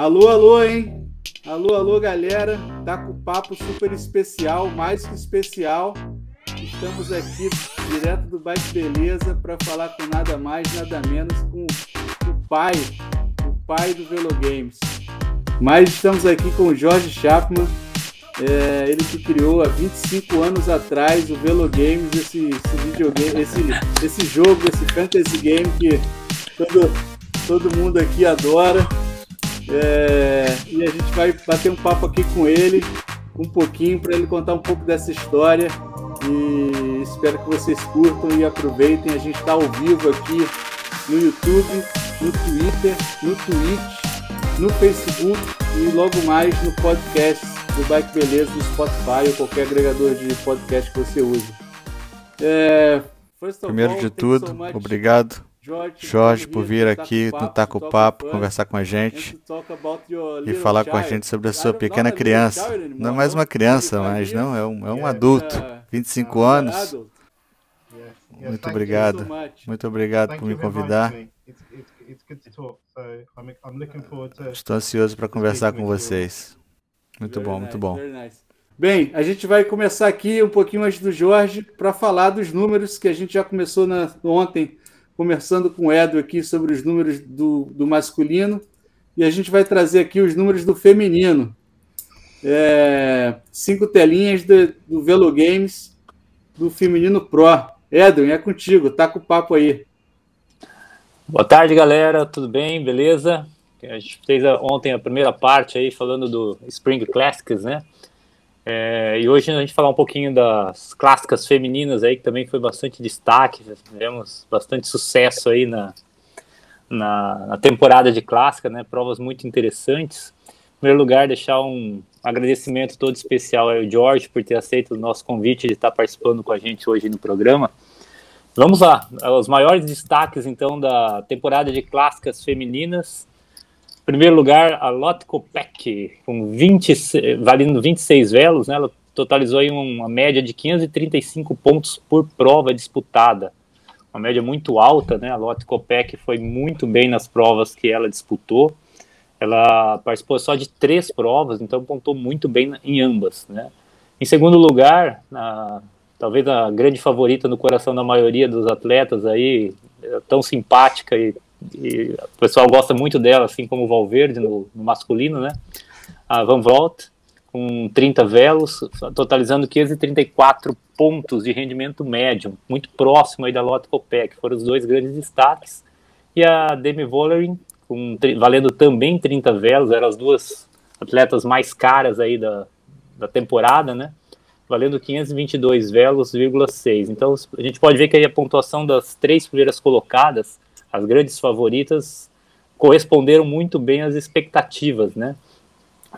Alô, alô, hein? Alô, alô, galera. Tá com papo super especial, mais que especial. Estamos aqui direto do Bike Beleza para falar com nada mais, nada menos com o pai, o pai do Velo Games. Mas estamos aqui com o Jorge Chapman, é, ele que criou há 25 anos atrás o Velo Games, esse, esse videogame, esse, esse jogo, esse fantasy game que todo, todo mundo aqui adora. É, e a gente vai bater um papo aqui com ele, um pouquinho, para ele contar um pouco dessa história. E espero que vocês curtam e aproveitem. A gente está ao vivo aqui no YouTube, no Twitter, no Twitch, no Facebook e logo mais no podcast do Bike Beleza, do Spotify ou qualquer agregador de podcast que você use. É, Primeiro all, de tudo, so obrigado Jorge, por vir aqui no Taco Papo conversar com a gente e falar com a gente sobre a sua pequena criança. Não é mais uma criança, mas não, é um, é um adulto, 25 anos. Muito obrigado, muito obrigado por me convidar. Estou ansioso para conversar com vocês. Muito bom, muito bom. Bem, a gente vai começar aqui um pouquinho antes do Jorge para falar dos números que a gente já começou na, ontem conversando com o Edu aqui sobre os números do, do masculino e a gente vai trazer aqui os números do feminino. É, cinco telinhas do, do Velo Games do Feminino Pro. Edwin, é contigo, tá com o papo aí. Boa tarde, galera, tudo bem? Beleza? A gente fez ontem a primeira parte aí falando do Spring Classics, né? É, e hoje a gente falar um pouquinho das clássicas femininas aí, que também foi bastante destaque, tivemos bastante sucesso aí na, na, na, temporada de clássica, né? Provas muito interessantes. Em primeiro lugar, deixar um agradecimento todo especial ao George por ter aceito o nosso convite de estar participando com a gente hoje no programa. Vamos lá, os maiores destaques então da temporada de clássicas femininas primeiro lugar, a Lotte Kopeck, com 20, valendo 26 velos, né, ela totalizou aí uma média de 535 pontos por prova disputada. Uma média muito alta, né? A Lotte Kopeck foi muito bem nas provas que ela disputou. Ela participou só de três provas, então pontou muito bem em ambas, né? Em segundo lugar, a, talvez a grande favorita no coração da maioria dos atletas aí, tão simpática e e o pessoal gosta muito dela, assim como o Valverde no, no masculino, né? A Van Valt, com 30 velos, totalizando 534 pontos de rendimento médio, muito próximo aí da Lotte Copec, foram os dois grandes destaques. E a Demi Vollering, com, valendo também 30 velos, eram as duas atletas mais caras aí da, da temporada, né? Valendo 522 velos,6. Então a gente pode ver que aí a pontuação das três primeiras colocadas as grandes favoritas corresponderam muito bem às expectativas, né?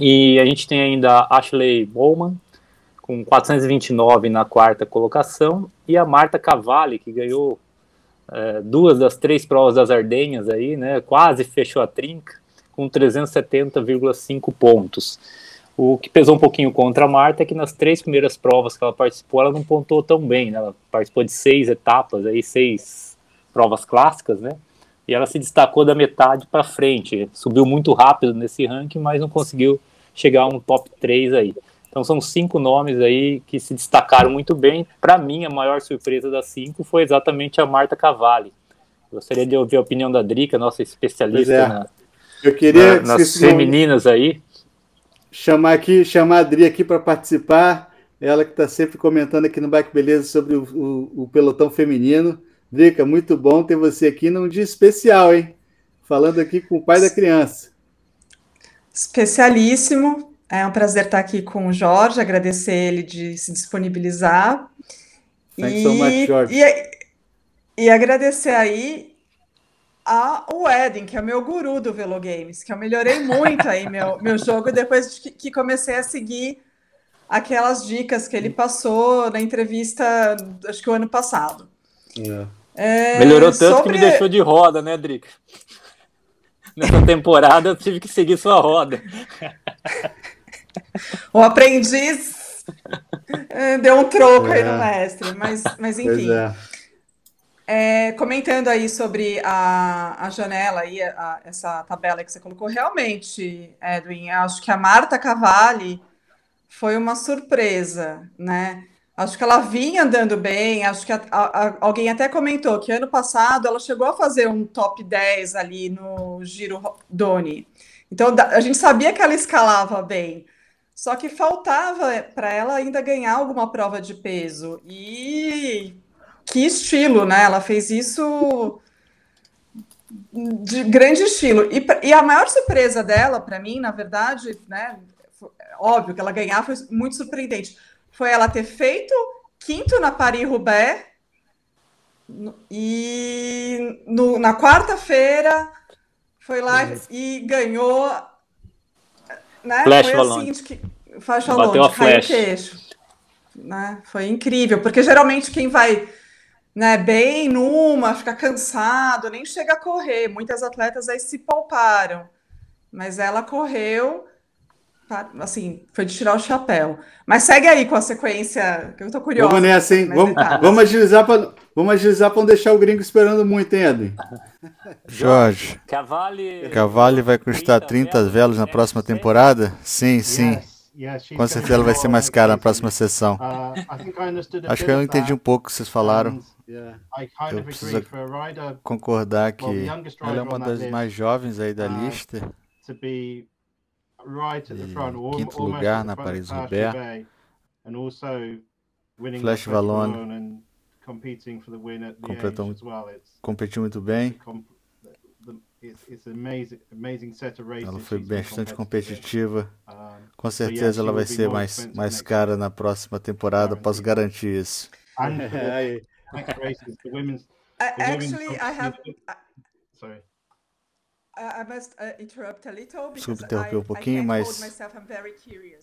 E a gente tem ainda a Ashley Bowman, com 429 na quarta colocação, e a Marta Cavalli, que ganhou é, duas das três provas das Ardenhas aí, né? Quase fechou a trinca, com 370,5 pontos. O que pesou um pouquinho contra a Marta é que nas três primeiras provas que ela participou, ela não pontuou tão bem, né? Ela participou de seis etapas, aí seis provas clássicas, né? E ela se destacou da metade para frente, subiu muito rápido nesse ranking, mas não conseguiu chegar a um top 3 aí. Então são cinco nomes aí que se destacaram muito bem. Para mim, a maior surpresa das cinco foi exatamente a Marta Cavalli. Gostaria de ouvir a opinião da Drica, nossa especialista é. na, Eu queria na, nas femininas aí. Chamar aqui, chamar a Adri aqui para participar. Ela que está sempre comentando aqui no Bike Beleza sobre o, o, o pelotão feminino. Drica, muito bom ter você aqui num dia especial, hein? Falando aqui com o pai da criança. Especialíssimo. É um prazer estar aqui com o Jorge, agradecer ele de se disponibilizar. Thanks e, so much, Jorge. E, e agradecer aí ao Eden, que é o meu guru do Velo Games, que eu melhorei muito aí meu, meu jogo depois de que comecei a seguir aquelas dicas que ele passou na entrevista, acho que o ano passado. É. É, Melhorou tanto sobre... que me deixou de roda, né, Drica? Nessa temporada eu tive que seguir sua roda. O aprendiz é, deu um troco é. aí no mestre, mas, mas enfim. É. É, comentando aí sobre a, a janela aí, a, essa tabela que você colocou, realmente, Edwin, acho que a Marta Cavalli foi uma surpresa, né? Acho que ela vinha andando bem, acho que a, a, alguém até comentou que ano passado ela chegou a fazer um top 10 ali no Giro Doni. Então a gente sabia que ela escalava bem. Só que faltava para ela ainda ganhar alguma prova de peso. E que estilo, né? Ela fez isso de grande estilo. E, e a maior surpresa dela, para mim, na verdade, né? Óbvio que ela ganhar foi muito surpreendente. Foi ela ter feito quinto na Paris-Roubaix e no, na quarta-feira foi lá e ganhou. Né? Flash foi assim, que, faixa longe, caiu o queixo. Né? Foi incrível, porque geralmente quem vai né, bem numa, fica cansado, nem chega a correr. Muitas atletas aí se pouparam, mas ela correu, assim, foi de tirar o chapéu. Mas segue aí com a sequência, que eu tô curiosa. Vamos nessa, hein? Vamos, vamos agilizar para vamos agilizar para não deixar o gringo esperando muito, hein, Edwin? Jorge, Cavale, Cavale vai custar 30 velas na próxima temporada? Sim, sim. Com certeza ela vai ser mais cara na próxima sessão. Uh, Acho que eu entendi um pouco o que vocês falaram. Eu preciso concordar que ela é uma das mais jovens aí da uh, lista. E quinto lugar na Paris-Roubaix. Flash Valone completou, competiu muito bem. Ela foi bastante competitiva. Com certeza ela vai ser mais, mais cara na próxima temporada, posso garantir isso. Actually, I have. Sorry. I must uh, interrupt a little Desculpe interromper um pouquinho, mas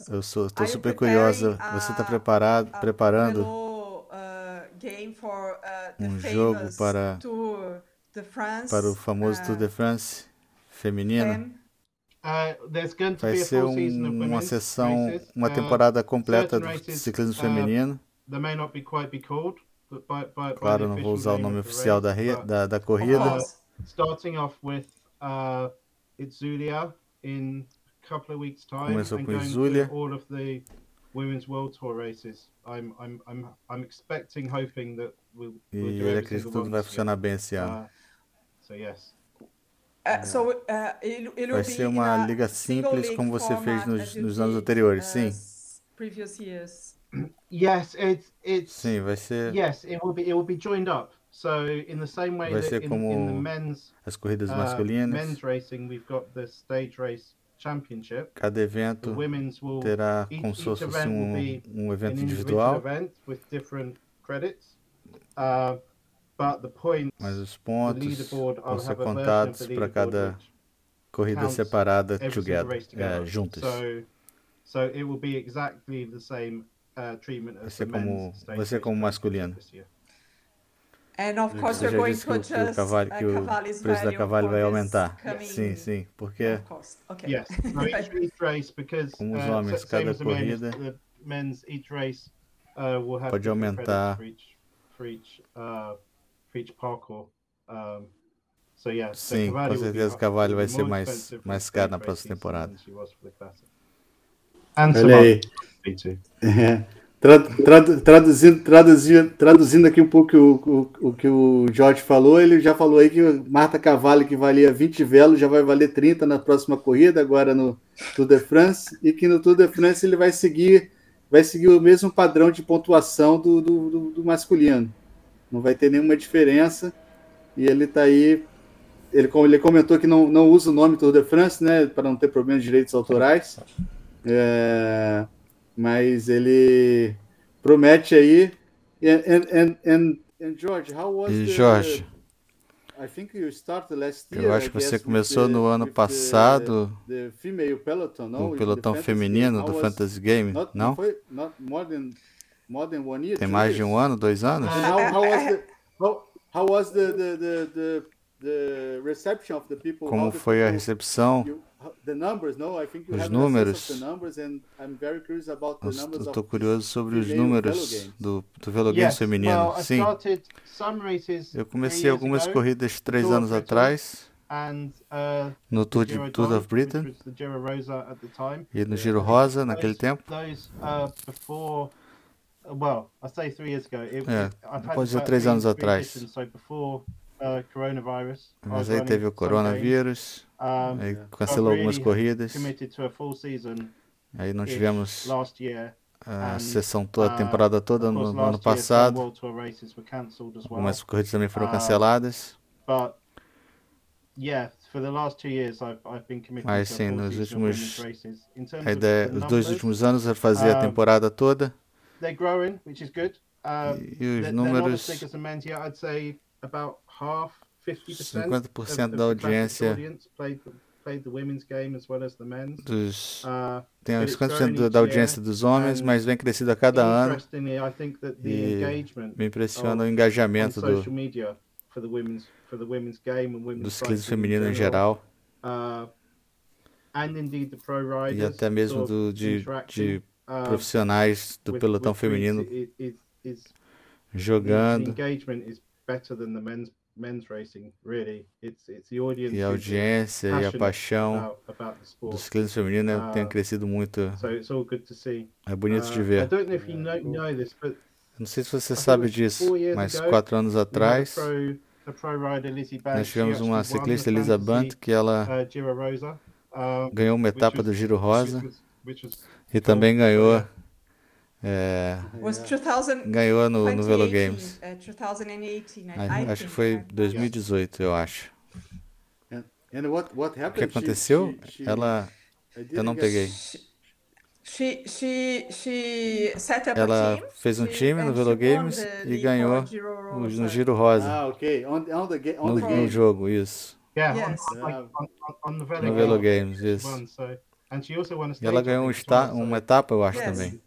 eu sou, estou super curiosa. Você está preparado, preparando um jogo para para o famoso Tour de uh, France feminino? Uh, vai ser um, uma sessão, uma uh, temporada completa do ciclismo feminino. Claro, não vou usar o nome oficial da, da, da corrida. Começou com Izulia. Women's World Tour races. I'm, I'm, I'm, I'm expecting, hoping that we'll, we'll e ele acredita que tudo vai funcionar bem esse ano. Uh, so yes. Uh, so, uh, ele, ele vai ser uma liga simples como você fez nos, nos anos anteriores, sim. Previous years. Yes, it's it's. Sim, vai ser. Yes, it will be it will be joined up. So in the same way vai ser that como in, the men's as corridas uh, masculinas. men's racing, we've got the stage race championship. Cada evento terá como se fosse um, um evento individual. Uh, Mas os pontos vão ser contados para cada corrida separada together, é, juntas. So it will be exactly the same uh, treatment as vai ser como, vai ser como masculino. And of course you're going to adjust cavalo, que o preço da cavalo vai aumentar. Sim, sim, porque okay. yes, no, each race because como os uh, homens, cada corrida men's each race uh, will have pode aumentar for each, for each, uh, for each parkour. Um, so yeah, sim, com certeza o cavalo vai ser mais mais caro na próxima temporada. Olha aí. traduzindo, traduzindo, traduzindo aqui um pouco o, o, o, que o Jorge falou, ele já falou aí que Marta Cavalli, que valia 20 velos, já vai valer 30 na próxima corrida, agora no Tour de France, e que no Tour de France ele vai seguir, vai seguir o mesmo padrão de pontuação do, do, do, do masculino. Não vai ter nenhuma diferença, e ele está aí. Ele, ele comentou que não, não usa o nome Tour de France, né, para não ter problemas de direitos autorais. É, mas ele promete aí. And, and, and, and George, how was e Jorge, I think you started last year, eu acho que você começou no ano passado the, the peloton, no? o pelotão feminino do Fantasy Game, not, não? Not more than, more than one year, Tem mais de um ano, dois anos? how, how was the how, how was the, the, the, the como foi a recepção, os números. Estou curioso sobre os números do, do Velo feminino. Sim, eu comecei algumas corridas três anos atrás uh, no Tour, de, Tour of Britain e no Giro Rosa naquele tempo. Uh, é, pode ser três anos atrás. Uh, Mas aí teve o coronavírus, aí cancelou algumas corridas. Aí não tivemos a sessão toda, a temporada toda no, no ano passado. Algumas corridas também foram canceladas. Mas sim, nos últimos. A ideia, os dois últimos anos eu fazia a temporada toda. E os números. 50% da audiência dos, uh, tem 50% da audiência dos homens, mas vem crescendo a cada ano. E me impressiona o engajamento do, do ciclismo feminino em geral. Uh, e até mesmo do, de, de uh, profissionais do pelotão feminino jogando e a audiência e a paixão do ciclismo feminino uh, tem crescido muito. É bonito de uh, ver. Não sei se você sabe disso, mas quatro anos atrás nós tivemos uma ciclista, Elisa Bunt, que ela uh, ganhou uma etapa do Giro Rosa e também ganhou é, ganhou no, no Velo Games. 2018, uh, acho que foi 2018, eu acho. o que aconteceu? Ela. Eu não peguei. Ela fez um time no Velo Games e ganhou no Giro Rosa. Ah, ok. No, no jogo, isso. No Velo Games, isso. E ela ganhou um uma etapa, eu acho, também.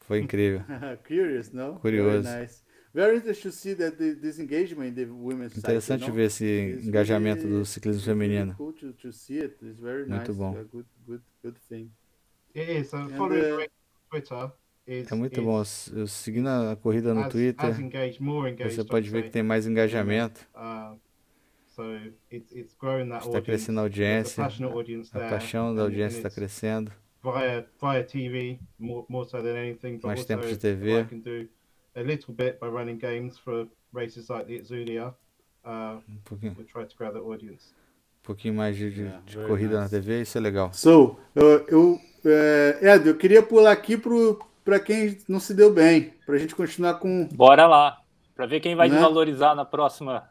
Foi incrível. Curious, no? Curioso. Very nice. Very interesting to see that this engagement in the women's Interessante ver esse engajamento do ciclismo feminino. Muito bom. Good, good, good thing. It is. Uh, following Twitter é muito bom. Eu seguindo a corrida no Twitter, você pode ver que tem mais engajamento. Uh, está crescendo a audiência. A paixão da audiência está crescendo via via TV more more so than anything. But Mais tempo de TV. I can do a little bit by running games for races like the. Uh, um pouquinho. We try to grab the audience. Um pouquinho mais de, de, yeah, de corrida nice. na TV, isso é legal. So, eu, eu é, Ed, eu queria pular aqui para quem não se deu bem, para a gente continuar com. Bora lá, para ver quem vai né? desvalorizar na próxima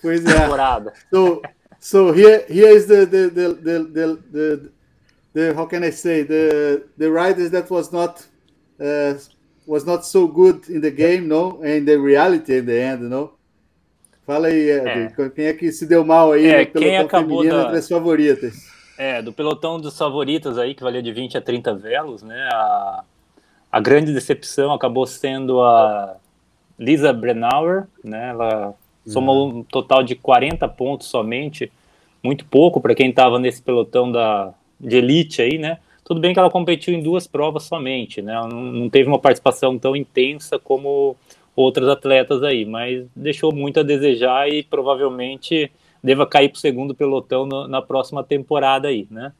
pois é. temporada. So, so here, here is the, the, the, the, the the how can I say the the riders that was not uh, was not so good in the game, no, and the reality in the end, no. Fala aí, Ed, é. quem é que se deu mal aí é, no pelotão feminino da... entre as favoritas? É, do pelotão dos favoritas aí, que valia de 20 a 30 velos, né? A, a grande decepção acabou sendo a Lisa Brennauer, né? Ela somou uhum. um total de 40 pontos somente, muito pouco para quem estava nesse pelotão da, de elite aí, né? Tudo bem que ela competiu em duas provas somente, né? Ela não, não teve uma participação tão intensa como outras atletas aí, mas deixou muito a desejar e provavelmente deva cair para o segundo pelotão no, na próxima temporada aí, né?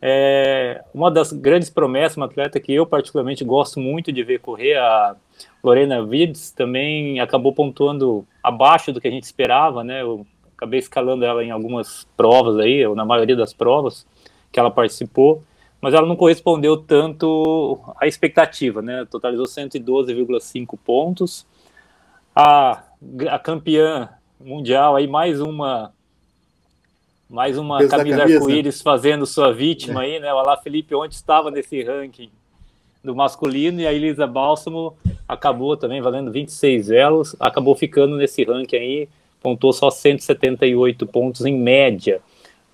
É, uma das grandes promessas, uma atleta que eu particularmente gosto muito de ver correr, a Lorena Vibbs, também acabou pontuando abaixo do que a gente esperava, né? Eu acabei escalando ela em algumas provas aí, ou na maioria das provas, que ela participou, mas ela não correspondeu tanto à expectativa, né? Totalizou 112,5 pontos. A, a campeã mundial aí mais uma mais uma camisa, camisa. arco-íris fazendo sua vítima aí, né? O Alá Felipe onde estava nesse ranking do masculino e a Elisa Bálsamo acabou também valendo 26 velos, acabou ficando nesse ranking aí, pontuou só 178 pontos em média.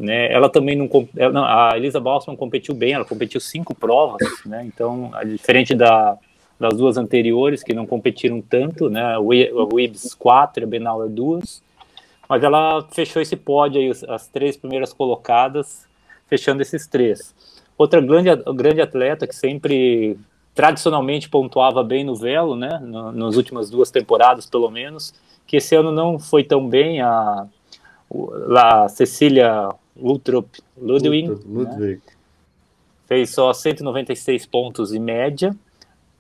Né? Ela também não, ela, a Elisa Balsam competiu bem, ela competiu cinco provas, né? Então, diferente da, das duas anteriores que não competiram tanto, né? O Wibbs 4 e a Benauer 2. Mas ela fechou esse pódio aí, as três primeiras colocadas, fechando esses três. Outra grande, grande atleta que sempre tradicionalmente pontuava bem no velo, né, no, nas últimas duas temporadas pelo menos, que esse ano não foi tão bem, a, a Cecília Lutrup Ludwig, Ludwig. Né, fez só 196 pontos em média,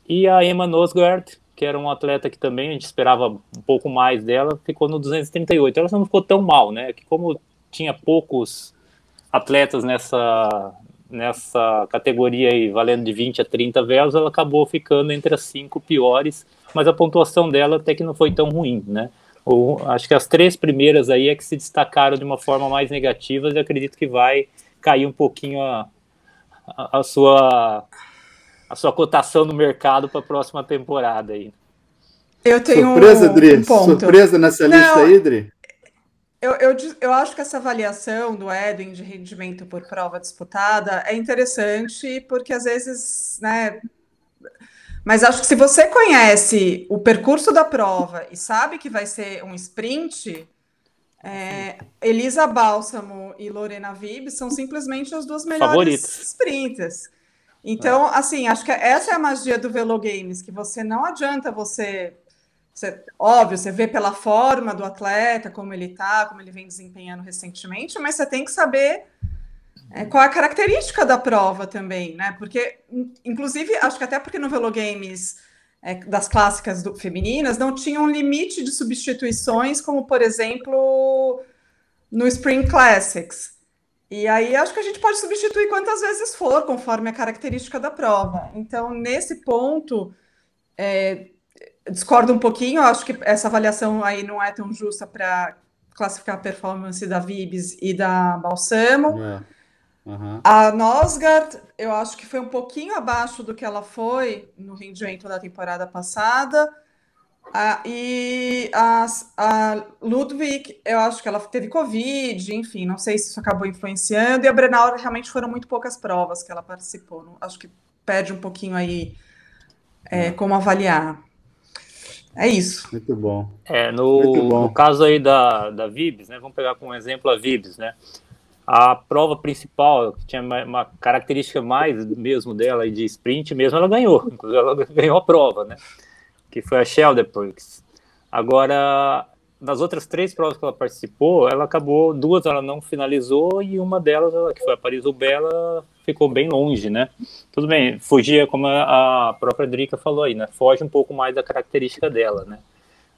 e a Emma Nosgard, que era um atleta que também a gente esperava um pouco mais dela, ficou no 238. Ela não ficou tão mal, né, que como tinha poucos atletas nessa nessa categoria aí, valendo de 20 a 30 velos, ela acabou ficando entre as cinco piores, mas a pontuação dela até que não foi tão ruim, né? Ou, acho que as três primeiras aí é que se destacaram de uma forma mais negativa e acredito que vai cair um pouquinho a, a, a sua a sua cotação no mercado para a próxima temporada aí. Eu tenho surpresa, Dri? Um ponto. Surpresa nessa não, lista aí, Dri? Eu, eu, eu acho que essa avaliação do Edwin de rendimento por prova disputada é interessante, porque às vezes, né? Mas acho que se você conhece o percurso da prova e sabe que vai ser um sprint, é, Elisa Bálsamo e Lorena Vib são simplesmente as duas melhores Favoritas. sprinters. Então, é. assim, acho que essa é a magia do Velo Games, que você não adianta você você, óbvio, você vê pela forma do atleta, como ele está, como ele vem desempenhando recentemente, mas você tem que saber é, qual a característica da prova também, né? Porque, inclusive, acho que até porque no Velogames é, das clássicas do, femininas não tinha um limite de substituições, como, por exemplo, no Spring Classics. E aí acho que a gente pode substituir quantas vezes for, conforme a característica da prova. Então, nesse ponto, é, discordo um pouquinho, acho que essa avaliação aí não é tão justa para classificar a performance da Vibes e da Balsamo. É. Uhum. A Nosgard, eu acho que foi um pouquinho abaixo do que ela foi no rendimento da temporada passada. Ah, e a, a, Ludwig, eu acho que ela teve Covid, enfim, não sei se isso acabou influenciando. E a Brenauer realmente foram muito poucas provas que ela participou. Acho que perde um pouquinho aí é, como avaliar. É isso. Muito bom. É, no, Muito bom. no caso aí da, da Vibes, né? Vamos pegar como exemplo a Vibes, né? A prova principal, que tinha uma, característica mais mesmo dela de sprint mesmo, ela ganhou. Inclusive, ela ganhou a prova, né? Que foi a Shelderbrooks. Agora, das outras três provas que ela participou, ela acabou, duas ela não finalizou e uma delas, que foi a Paris-Roubaix, ficou bem longe, né? Tudo bem, fugia, como a própria Drica falou aí, né? Foge um pouco mais da característica dela, né?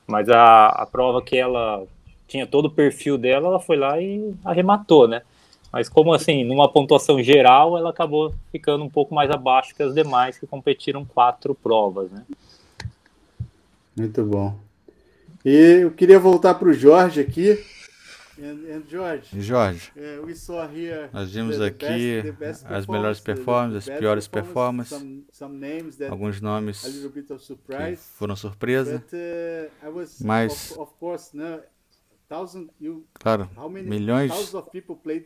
Mas a, a prova que ela tinha todo o perfil dela, ela foi lá e arrematou, né? Mas como assim, numa pontuação geral, ela acabou ficando um pouco mais abaixo que as demais que competiram quatro provas, né? Muito bom. E eu queria voltar para o Jorge aqui. And, and George, Jorge, uh, we saw here nós vimos the, the aqui best, best as melhores performances, as piores performances, some, some alguns nomes que foram surpresa, but, uh, was, mas, of, of course, no, you, claro, milhões,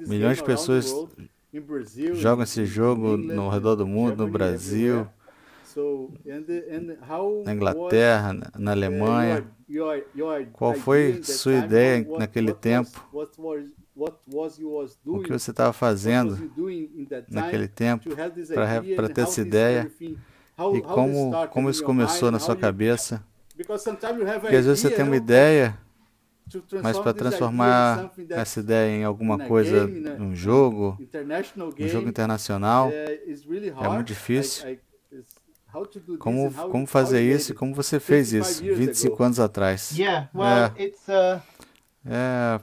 milhões de pessoas jogam esse jogo no redor do mundo, no Brasil, na Inglaterra, na Alemanha. Qual foi sua ideia naquele tempo? O que você estava fazendo naquele tempo para ter essa ideia? E como, como isso começou na sua cabeça? Porque às vezes você tem uma ideia, mas para transformar essa ideia em alguma coisa, um jogo, um jogo internacional, é muito difícil. Como, como fazer isso e como você fez isso 25 anos atrás? Yeah, well, é, it's uh, é,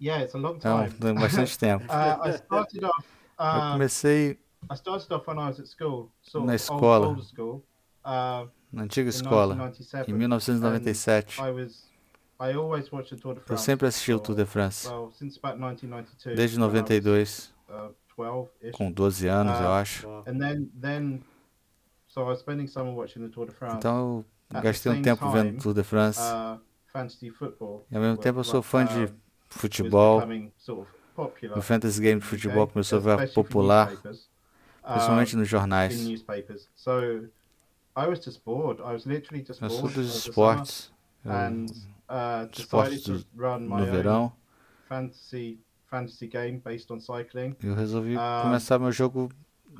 yeah, it's a long time. É um, bastante tempo. uh, I started off, uh, Eu comecei I started off when I was at school, sort na escola, old, school, uh, na antiga escola, em 1997. Eu sempre assisti o Tour de France, desde 92, uh, com 12 anos, eu acho. Então eu gastei um tempo vendo Tour de France. Uh, e ao mesmo tempo eu sou fã de uh, futebol. O fantasy game de futebol começou a ficar popular, principalmente nos jornais. Eu sou dos esportes. Eu uh, esportes do, no verão. Fantasy, fantasy game based on cycling. Eu resolvi uh, começar meu jogo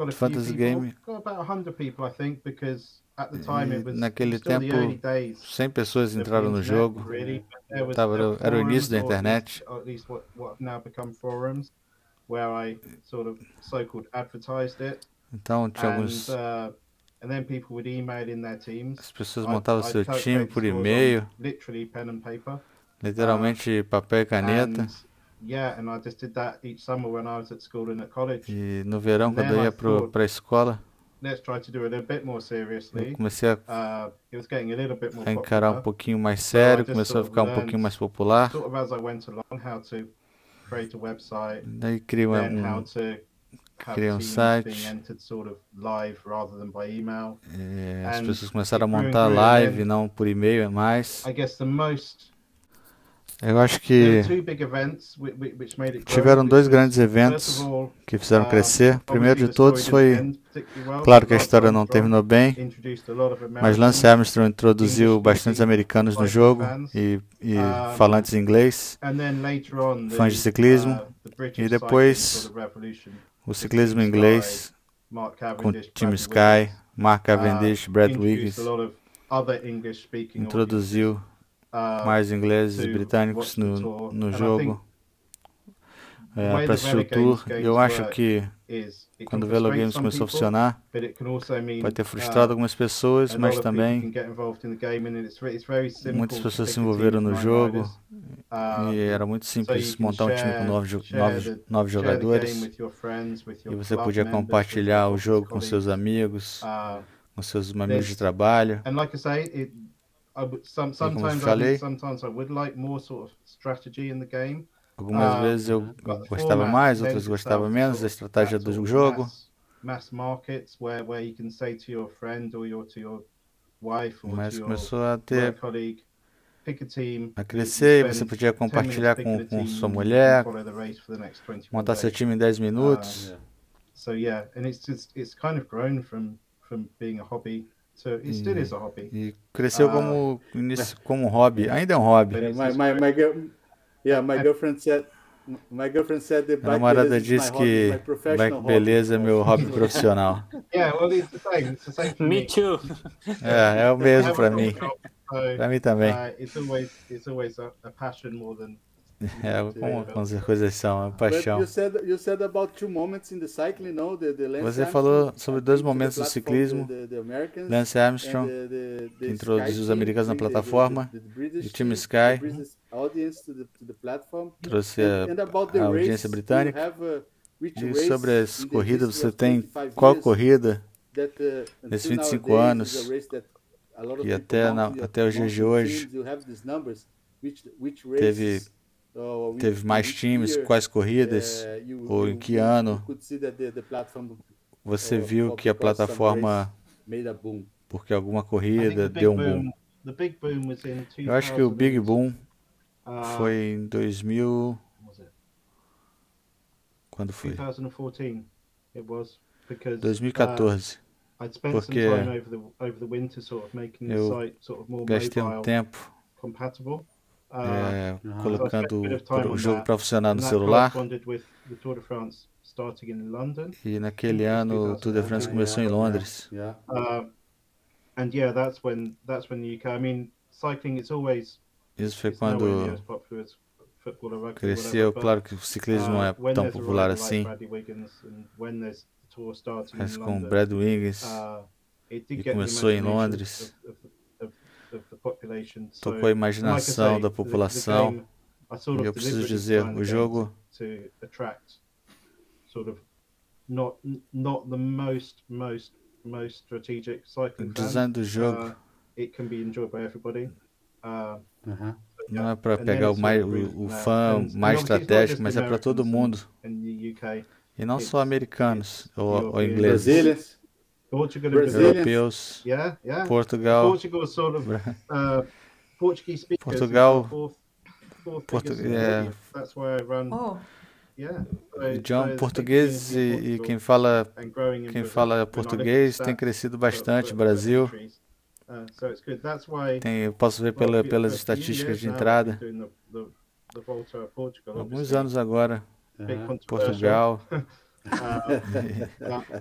de fantasy game. Got about 100 people, I think, because at the time it was naquele tempo 100 pessoas entraram no jogo. Really, Tava, era o início da internet. At least what, what have now become forums, where I sort of so-called advertised it. Então tinha alguns uh, And then people would email in their teams. As pessoas montavam seu time por e-mail. Literally pen and paper. Literalmente papel e caneta. And, yeah, and I just did that each summer when I was at school and at college. E no verão quando eu ia para a escola. Let's try to do it a bit more seriously. Eu comecei a, uh, a encarar um pouquinho mais sério, começou a ficar um pouquinho mais popular. Sort of as I went along, how to create a website, Daí criei um, criei um site. É, as pessoas começaram a montar live, não por e-mail mais. Eu acho que tiveram dois grandes eventos que fizeram crescer. O primeiro de todos foi, claro que a história não terminou bem, mas Lance Armstrong introduziu bastantes americanos no jogo e, e falantes inglês, fãs de ciclismo, e depois o ciclismo inglês com Tim Sky, Mark Cavendish, Brad Wiggins. introduziu mais ingleses e britânicos no, no jogo é, para assistir o tour. Eu acho que quando o Velo Games começou a funcionar, pode ter frustrado algumas pessoas, mas também muitas pessoas se envolveram no jogo e era muito simples montar um time com nove, nove, nove jogadores e você podia compartilhar o jogo com seus amigos, com seus amigos de trabalho. E como eu falei, Algumas uh, vezes eu gostava mais, outras gostava menos da estratégia do jogo. Mas começou a ter a crescer, você podia compartilhar com, com sua mulher, montar seu time em 10 minutos. So yeah, and it's just it's kind of grown from from being a hobby So it still is a hobby. E cresceu como como um hobby, ainda é um hobby. My, my, my, Yeah, my girlfriend said. My girlfriend said the Minha namorada disse que bike beleza é meu hobby profissional. Yeah, well, it's the same. It's the same for me. me too. É, é o mesmo para mim. Para mim também. Uh, it's always it's always a, a passion more than é, como, como as coisas são, a paixão. Você falou sobre dois momentos do ciclismo, Lance Armstrong, que introduziu os americanos na plataforma, e Tim Sky, trouxe a, a audiência britânica. E sobre as corridas, você tem qual corrida uh, nesses 25 anos e até, na, até os dias de hoje. teve teve mais times, quais corridas, ou em que ano você viu que a plataforma, porque alguma corrida deu um boom. Eu acho que o Big Boom uh, foi em 2000. Quando foi? 2014. Porque eu gastei um tempo é, colocando o jogo para funcionar no celular. E naquele ano o Tour de France começou em Londres. Isso foi quando cresceu. Claro que o ciclismo não é uh, tão popular assim. Mas com Brad Wiggins, e começou em Londres tocou a imaginação da população. E eu preciso dizer, o jogo o design do jogo não é para pegar o, mais, o, o fã mais estratégico, mas é para todo mundo. E não só americanos ou, ou ingleses. Portugal europeus, yeah, yeah. Portugal, Portugal, sort of, uh, Portuguese speakers, Portugal, Portu é, that's why I run. Oh. Yeah, John, português e, e, quem fala quem fala português tem crescido bastante. Brasil, Tem, eu posso ver pela, pelas estatísticas de entrada. Alguns anos agora. Portugal.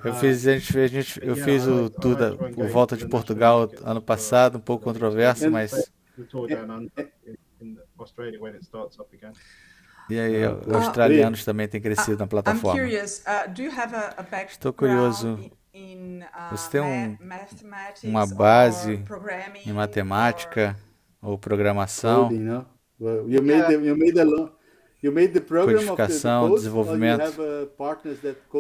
eu fiz, a gente fez, a gente, eu fiz o tudo, o volta de Portugal ano passado, um pouco controverso, mas e aí, os australianos também têm crescido na plataforma. Uh, Estou curioso. Uh, Você tem um, uma base em matemática ou programação? Codificação, desenvolvimento.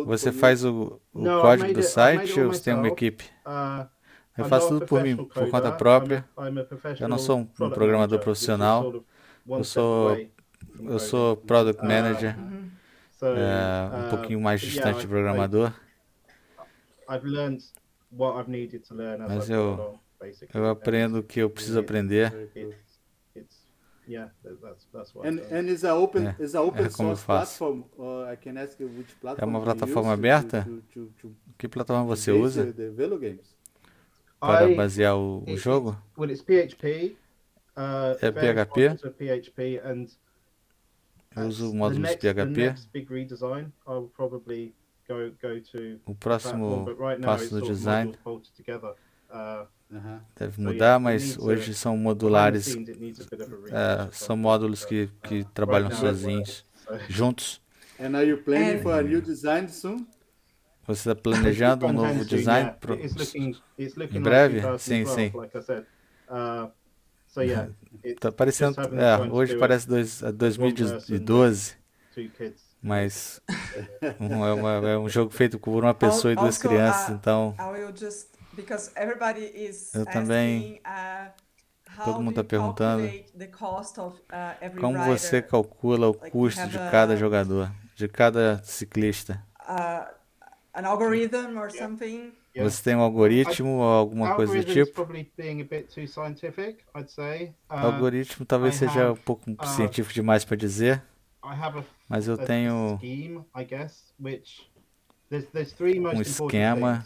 Você faz o, o código do site ou você tem uma equipe? Uh, eu faço tudo por mim, por conta própria. Eu não sou um programador profissional. Eu sou, eu sou product manager, é, um pouquinho mais distante de programador. Mas eu, eu aprendo o que eu preciso aprender. Yeah, that's, that's what and, and is a open é, is a open é source platform. Uh, I can ask you which platform é uma plataforma aberta? To, to, to, que plataforma você usa para basear o, o jogo? Well, it's PHP. Uh, é PHP. PHP and eu uso módulos PHP. O próximo passo do design deve mudar, mas hoje são modulares, é, são módulos que, que trabalham sozinhos, juntos. Você está planejando um novo design pro... em breve? Sim, sim. Está parecendo, é, hoje parece dois, 2012, mas um, é, uma, é um jogo feito por uma pessoa e duas crianças, uh, então eu também. Uh, todo mundo está perguntando. uh, como você calcula o custo de cada jogador, de cada ciclista. Você tem um algoritmo ou alguma coisa do tipo? Algoritmo talvez seja um pouco científico demais para dizer, mas eu tenho um esquema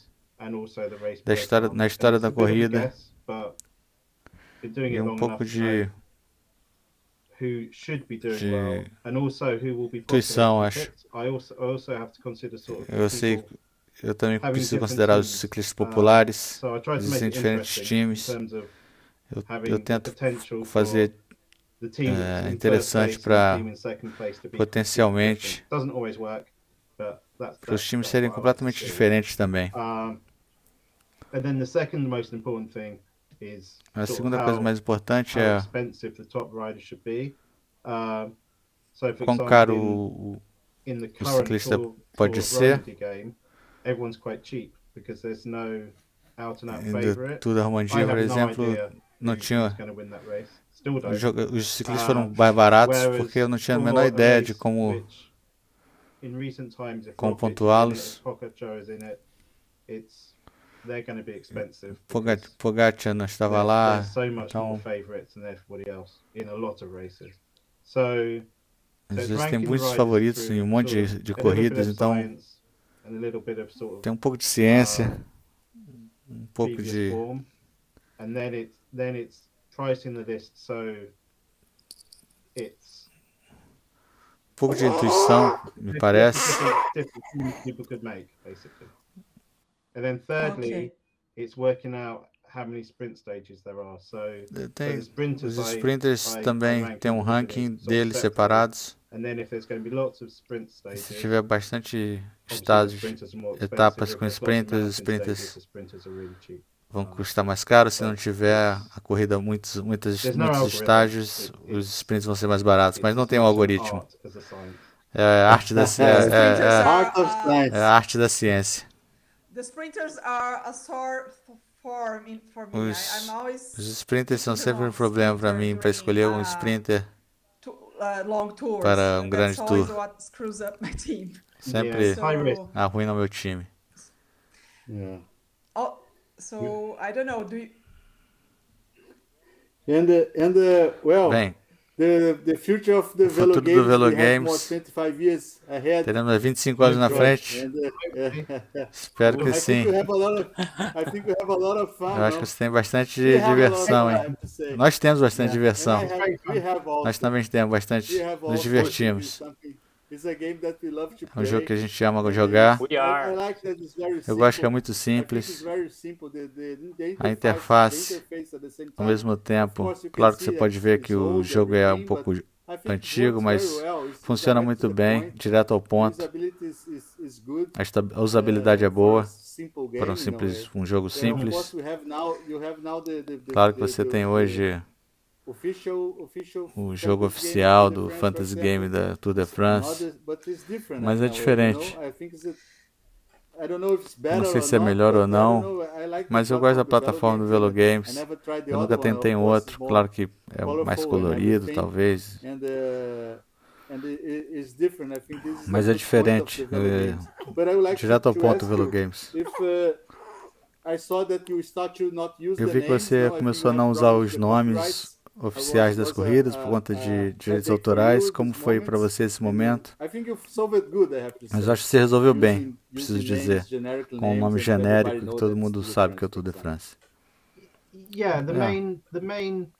da história, na história da corrida e um pouco de, de intuição, acho. Eu sei, eu também preciso considerar os ciclistas populares, existem diferentes times. Eu, eu tento fazer é, interessante para potencialmente para os times serem completamente diferentes também. A segunda coisa mais importante é quão caro o, o ciclista pode ser. Em Tour Romandie, por exemplo, não tinha os ciclistas foram mais baratos porque eu não tinha a menor ideia de como como pontuá-los. Pogacar não estava lá, então existem muitos favoritos em um monte de, de corridas, então tem um pouco de ciência, um pouco de um pouco de intuição, me parece. And then thirdly, okay. it's working out how many sprint stages there are. So, Tem, os sprinters também têm um ranking deles separados. And then if there's going to be lots of sprint stages, se tiver bastante estágios, etapas com sprinters, os sprinters vão custar mais caro. Se não tiver a corrida muitos, muitos, muitos estágios, os sprints vão ser mais baratos. Mas não tem um algoritmo. É a arte da, é, é, é, é a arte da ciência. The sprinters are a source Os, os sprinters são sempre um problema para mim, para escolher um sprinter para um grande tour. Sempre arruina o meu time. Yeah. Oh, so I don't know. Do you... And uh, and uh, well, Bem, the the future of the o futuro Velo do Games, Velo we have Games more 25 years ahead. teremos 25 anos na frente. And, uh, Espero que I sim. of, fun. Eu acho que você tem bastante We diversão, hein? Nós temos bastante Yeah. diversão. Have- Nós também temos bastante. Nos divertimos. It's a game that we love to É um jogo que a play. gente ama jogar. We I- I are. like that it's very Eu gosto que é simple. muito simples. A interface- Ao time. mesmo tempo, course, you can claro que see você pode ver que o old, jogo é um pouco antigo, works mas very well. It's funciona direct muito to the bem, point. direto ao ponto. Usability is- is- is good. A usabilidade é boa Simple game, para um simples, é- um jogo simples. course we have now- you have now the- the- the- Claro que the- você tem hoje o jogo oficial do Fantasy Game da Tour de France. Mas é diferente. better sei se é melhor ou não, Mas eu gosto da plataforma do Velo Games. Eu nunca tentei um outro, claro que é mais colorido, talvez. Uh, Mas é diferente. é, direto to- ao to ponto, Velo Games. uh, Eu vi que você começou a não usar os nomes. Oficiais das corridas por conta de direitos autorais. Como foi para você esse momento? Mas acho que você resolveu bem, preciso dizer. Com um nome genérico que todo mundo sabe que é o Tour de. France. Yeah, the Yeah. main, the main.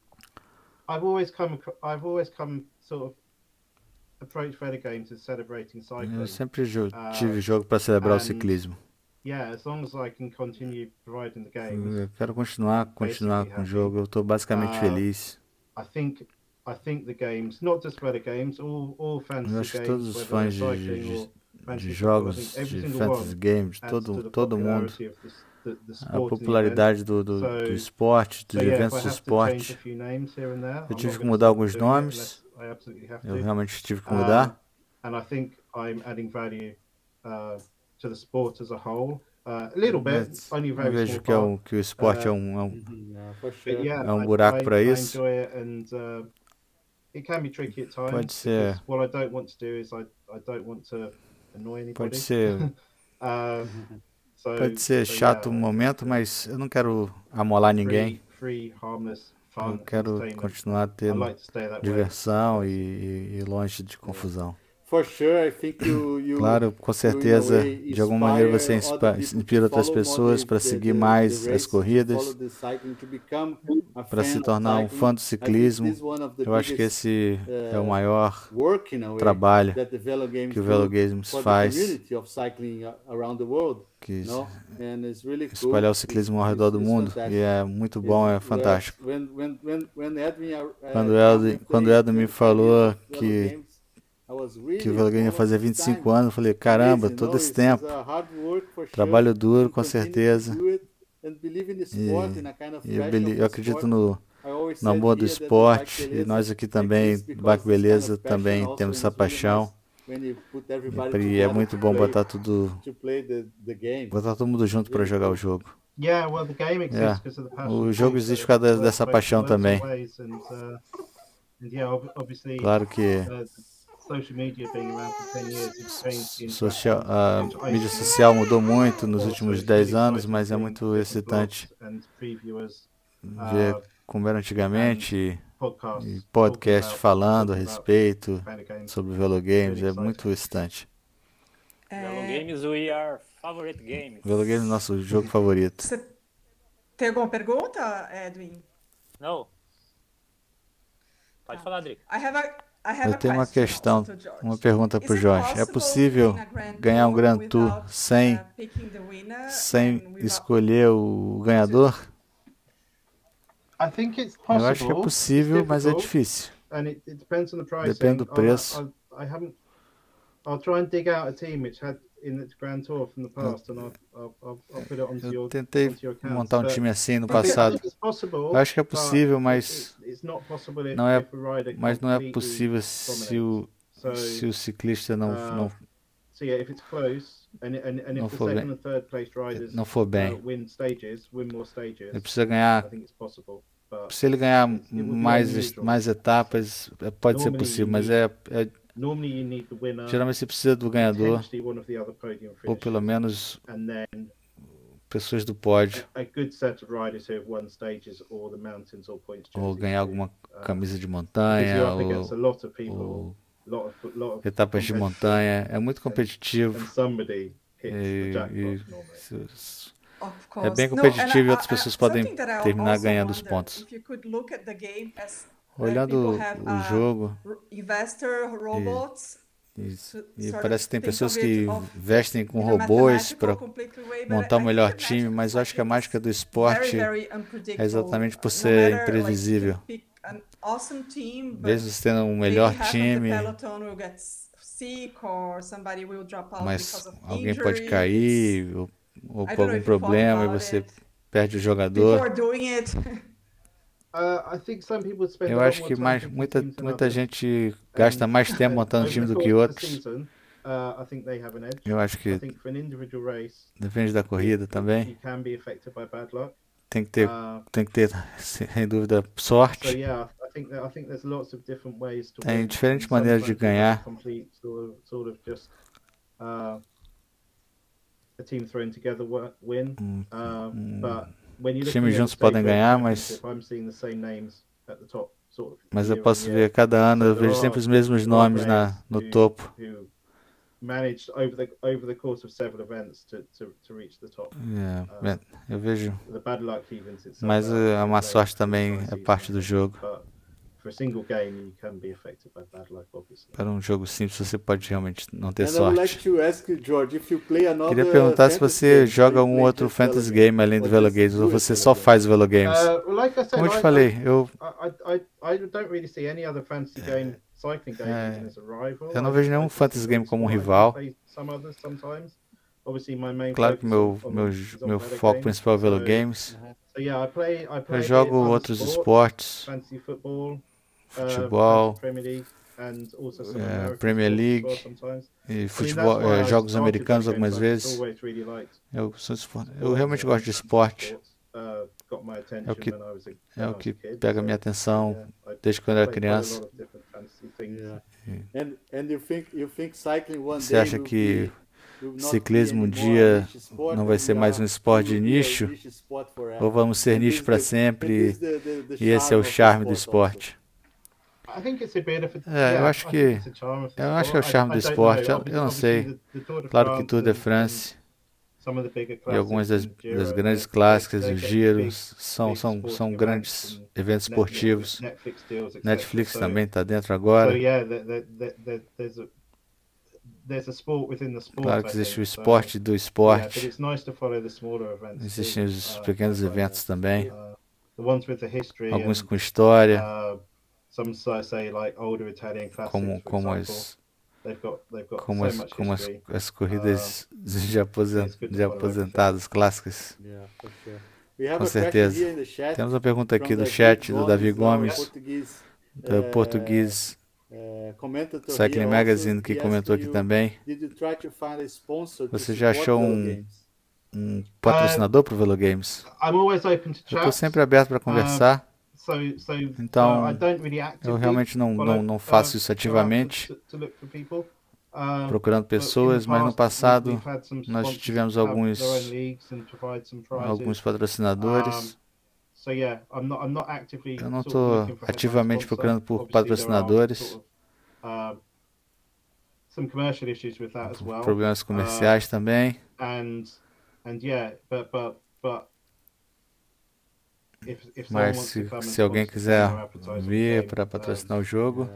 I've always come, acro- I've always come sort of approach Feder Games as celebrating cycling. Eu sempre Ah, tive jogo para celebrar o ciclismo. Yeah, as long as I can continue providing the games, Eu quero continuar, continuar com o jogo. Eu estou basicamente Ah, feliz. I think, I think the games, not just Games, all, all fantasy Eu acho que games, todos os whether fãs de, jogos, de fantasy games, todo, todo mundo, a popularidade do, do, do esporte, dos eventos de esporte. Eu tive que mudar alguns nomes. Eu realmente tive que mudar. and I think I'm adding value to the sport as a whole. Uh, a little bit, Mas only a Eu very vejo small que, é um, que o esporte é um, é um, sure. yeah, É um I- buraco I isso. enjoy it and uh, it can be tricky at times. Pode ser. because What I don't want to do is I, I don't want to annoy anybody. pode ser, Uh, so, pode ser so, chato um momento, mas eu não quero amolar ninguém. Free, free harmless, fun, Eu quero continuar I tendo like to stay that way. diversão e, e- e longe de confusão. For sure, I think you, you, Claro, com certeza, de alguma maneira você inspira outras pessoas para seguir mais as corridas, para se tornar um fã do ciclismo. Eu acho que esse é o maior trabalho que o Velo Games faz, que espalhar o ciclismo ao redor do mundo, e é muito bom, é fantástico. Quando o Edwin, quando Edwin me falou que, que o Velo Games ia fazer 25 anos, eu falei, caramba, todo esse tempo, trabalho duro, com certeza, e eu, eu acredito no, no amor do esporte, e nós aqui também, do Baco Beleza, também temos essa paixão, e é muito bom botar tudo, botar todo mundo junto para jogar o jogo. Passion. O jogo existe por causa dessa paixão também. Uh, Claro que uh, social media being around for 10 years has changed the social, interaction a mídia social mudou muito nos últimos it's 10 really anos, mas é muito excitante ver uh, como era antigamente e- podcasts, podcast falando a respeito sobre o Velo Games, é muito excitante. Hello É, Games, we are favorite games. Velo é nosso jogo favorito. você tem alguma pergunta, Edwin? Não. Pode falar, Drica. I have a, Eu tenho uma questão, uma pergunta para o Jorge. É possible possível ganhar um Grand Tour sem, uh, sem without- escolher o ganhador? I think it's Eu acho que é possible, possível, it's mas é difficult, difícil. and it, it depends on the pricing. Depende do preço. I'll try and dig out a team which had in its Grand Tour from the past, and I'll, I'll, I'll, I'll put it onto Eu your, tentei onto your account. montar um time assim no passado. Eu acho que é possível, mas it- it's not possible if- não é- if a rider Mas não é possível se o, se o ciclista não, não, so so yeah, if it's close and and, and if não the for second bem, and third place riders não for bem, win stages, win more stages, ele precisa ganhar I think it's possible. But Se ele ganhar mais, mais etapas, é- pode ser possível, mas é, é- normally you need the winner, geralmente você precisa do ganhador, ou pelo menos pessoas do pódio, ou ganhar alguma Uh, camisa de montanha, ou, lot of people, ou etapas de montanha. É muito competitivo. E, e é bem competitivo e outras pessoas podem terminar ganhando os pontos. As Olhando o uh, jogo, investor robots. e, e parece que tem pessoas que vestem com robôs para montar o I melhor time, mas eu acho que a mágica do esporte é exatamente por No ser imprevisível. Mesmo tendo um melhor time, mas alguém pode cair ou, ou por algum problema e você perde o jogador. Eu lot acho more que mais, muita, muita gente gasta mais tempo And montando time do que outros. uh. Eu acho I que think for an individual race, depende da corrida também. you can be affected by bad luck. Tem que ter, Uh, tem que ter, sem dúvida, so sorte. Tem diferentes maneiras de ganhar. Uh, a team thrown together win. Uh, but Times juntos podem ganhar, mas- Mas eu posso ver cada ano, eu vejo sempre os mesmos nomes na, no topo. É, é, eu vejo. Mas out a in má race sorte também é parte do jogo. But for a single game, you can be affected by bad luck, obviously. Para um jogo simples, você pode realmente não ter And I would like sorte. to ask you, George, if you play another Queria perguntar se você game, joga algum outro fantasy game além do Or Velo Games, ou você só faz Velo Games. Uh, well, like I said, Como eu I, te falei, eu, I, I, I, I don't really see any other fantasy game, cycling game, É, even as a rival. eu não vejo nenhum fantasy game como um rival. play Some others sometimes. Obviously, my main claro que meu, meu, meu foco principal é Velo So- Games. So yeah, I play. I play Eu jogo outros esportes, futebol, uh, Premier League, and also some American Premier sports as League, well sometimes. e I mean, futebol, eh, I jogos americanos algumas vezes. Eu, eu realmente gosto de esporte. Uh, my attention que- É o que pega minha atenção desde quando eu era criança. Você acha que ciclismo um dia não vai ser mais um esporte de will be a nicho? Ou vamos ser And nicho para sempre? E esse é o charm of the charme do esporte. É, eu acho I que- think it's a charm of the eu acho que é o charme do don't esporte, eu- eu não sei. de Claro que France Tour de France, and some of the bigger e algumas das, and Giro, das grandes they're- clássicas, os giros, são, são, são events grandes and eventos esportivos. Netflix também está dentro agora. Claro que existe o esporte do esporte. it's nice to follow the smaller events. Existem os Uh, pequenos eventos também, uh, the history alguns com história, uh, some say, say like older Italian classics, como, como as, They've got they've got como so as, much como as, history. as corridas de, aposen- it's good to de aposentados clássicas. Yeah, sure. Com certeza. here in the chat Temos uma pergunta aqui do chat do Davi Gomes, Portuguese, do eh, Português commentator Cycling Magazine, que comentou aqui you, também. Did you try to find a sponsor to Você já achou um-? Um patrocinador para o Velo Games? I'm always open to Eu estou sempre aberto para conversar. Então, uh, I don't really actively Eu realmente não, não, não faço isso ativamente. Uh, procurando pessoas, mas no passado nós tivemos alguns, alguns patrocinadores. Eu não estou ativamente procurando por patrocinadores. uh, some commercial issues with that as well. Problemas comerciais também. And and yeah, but but but if if someone Mas se, se alguém quiser vir para patrocinar o jogo,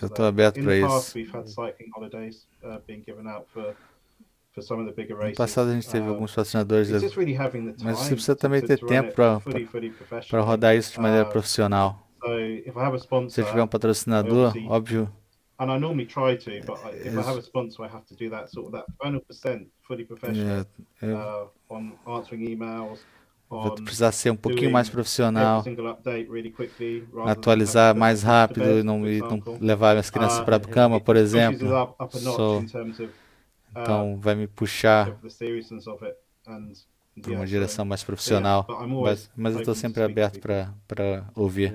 eu estou aberto para isso. uh, No passado a gente teve alguns patrocinadores Mas você precisa também ter tempo para rodar isso de maneira profissional. So if I have a Se sponsor, eu tiver um patrocinador, óbvio, and I normally try to, but I, if I have a sponsor, I have to do that sort of that final percent fully professional é, eu- uh, on answering emails. Vou precisar ser um pouquinho mais profissional, atualizar mais rápido e não, e não levar as crianças para a cama, por exemplo. So, então vai me puxar para uma direção mais profissional. Mas, mas eu estou sempre aberto para ouvir.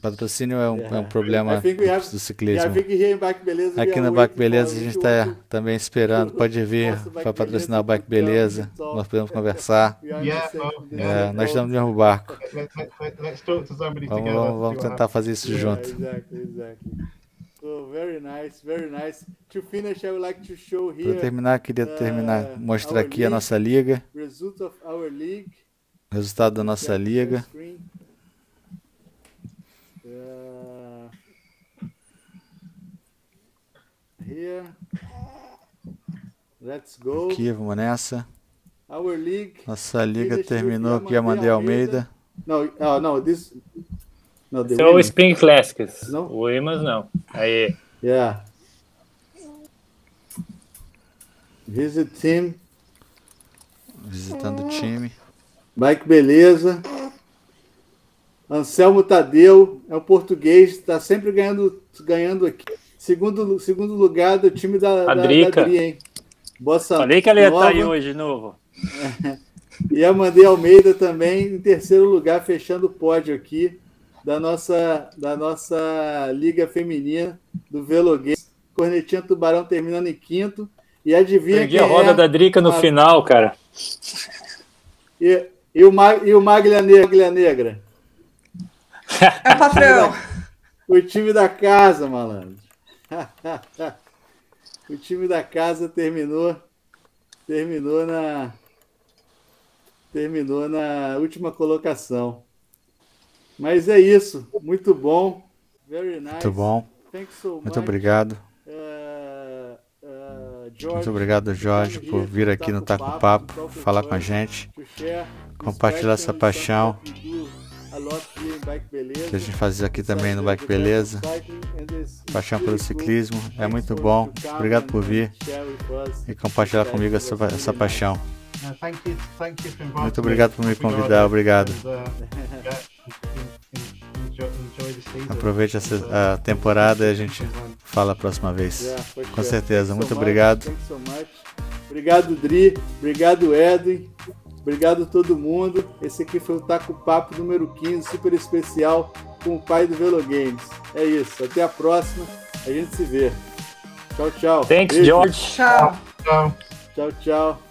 Patrocínio é um, é um problema do ciclismo. Aqui no Bike Beleza a gente está também esperando. Pode vir para patrocinar o Bike Beleza. Nós podemos conversar. É, nós estamos no mesmo barco. Vamos, vamos, vamos tentar fazer isso junto. Oh, very nice, very nice. To finish, I would like to show here. Para terminar, queria terminar, uh, mostrar aqui league, a nossa liga. Result of our league. Resultado da nossa liga. Uh, here. Let's go. Aqui, vamos nessa. Our league. Nossa liga terminou aqui, Amandei Almeida. Não, uh, no, this não, Esse é o Spring Classics. Não? O Wimas não. Aí. Yeah. Visit team. Visitando o time. Mike Beleza. Anselmo Tadeu é um português, está sempre ganhando, ganhando aqui. Segundo, segundo lugar do time da, da, da hein? Bossa Falei que ela ia estar aí hoje de novo. e a Mandei Almeida também em terceiro lugar, fechando o pódio aqui da nossa, da nossa Liga Feminina do Veloguês. Cornetinha Tubarão terminando em quinto. E adivinha Perdi quem a roda é da Drica no a... final, cara. E, e, o, Mag, e o Maglia Negra? Negra? É o patrão. O time da casa, malandro. o time da casa terminou terminou na terminou na última colocação. Mas é isso. Muito bom. Very nice. Muito bom. So Muito obrigado. Uh, uh, Muito obrigado, Jorge, por vir aqui no Taco Papo, falar com a gente, compartilhar essa paixão que a gente faz aqui também no Bike Beleza. Paixão pelo ciclismo, é muito bom. Obrigado por vir e compartilhar comigo essa, essa paixão. Muito obrigado por me convidar, obrigado. Aproveite a temporada e a gente fala a próxima vez. Com certeza. Muito obrigado. Obrigado, Dri. Obrigado, Edwin. Obrigado todo mundo. Esse aqui foi o Taco Papo número 15, super especial com o pai do Velo Games. É isso. Até a próxima. A gente se vê. Tchau, tchau. Thanks, Beijo. George. Tchau. Tchau, tchau. tchau.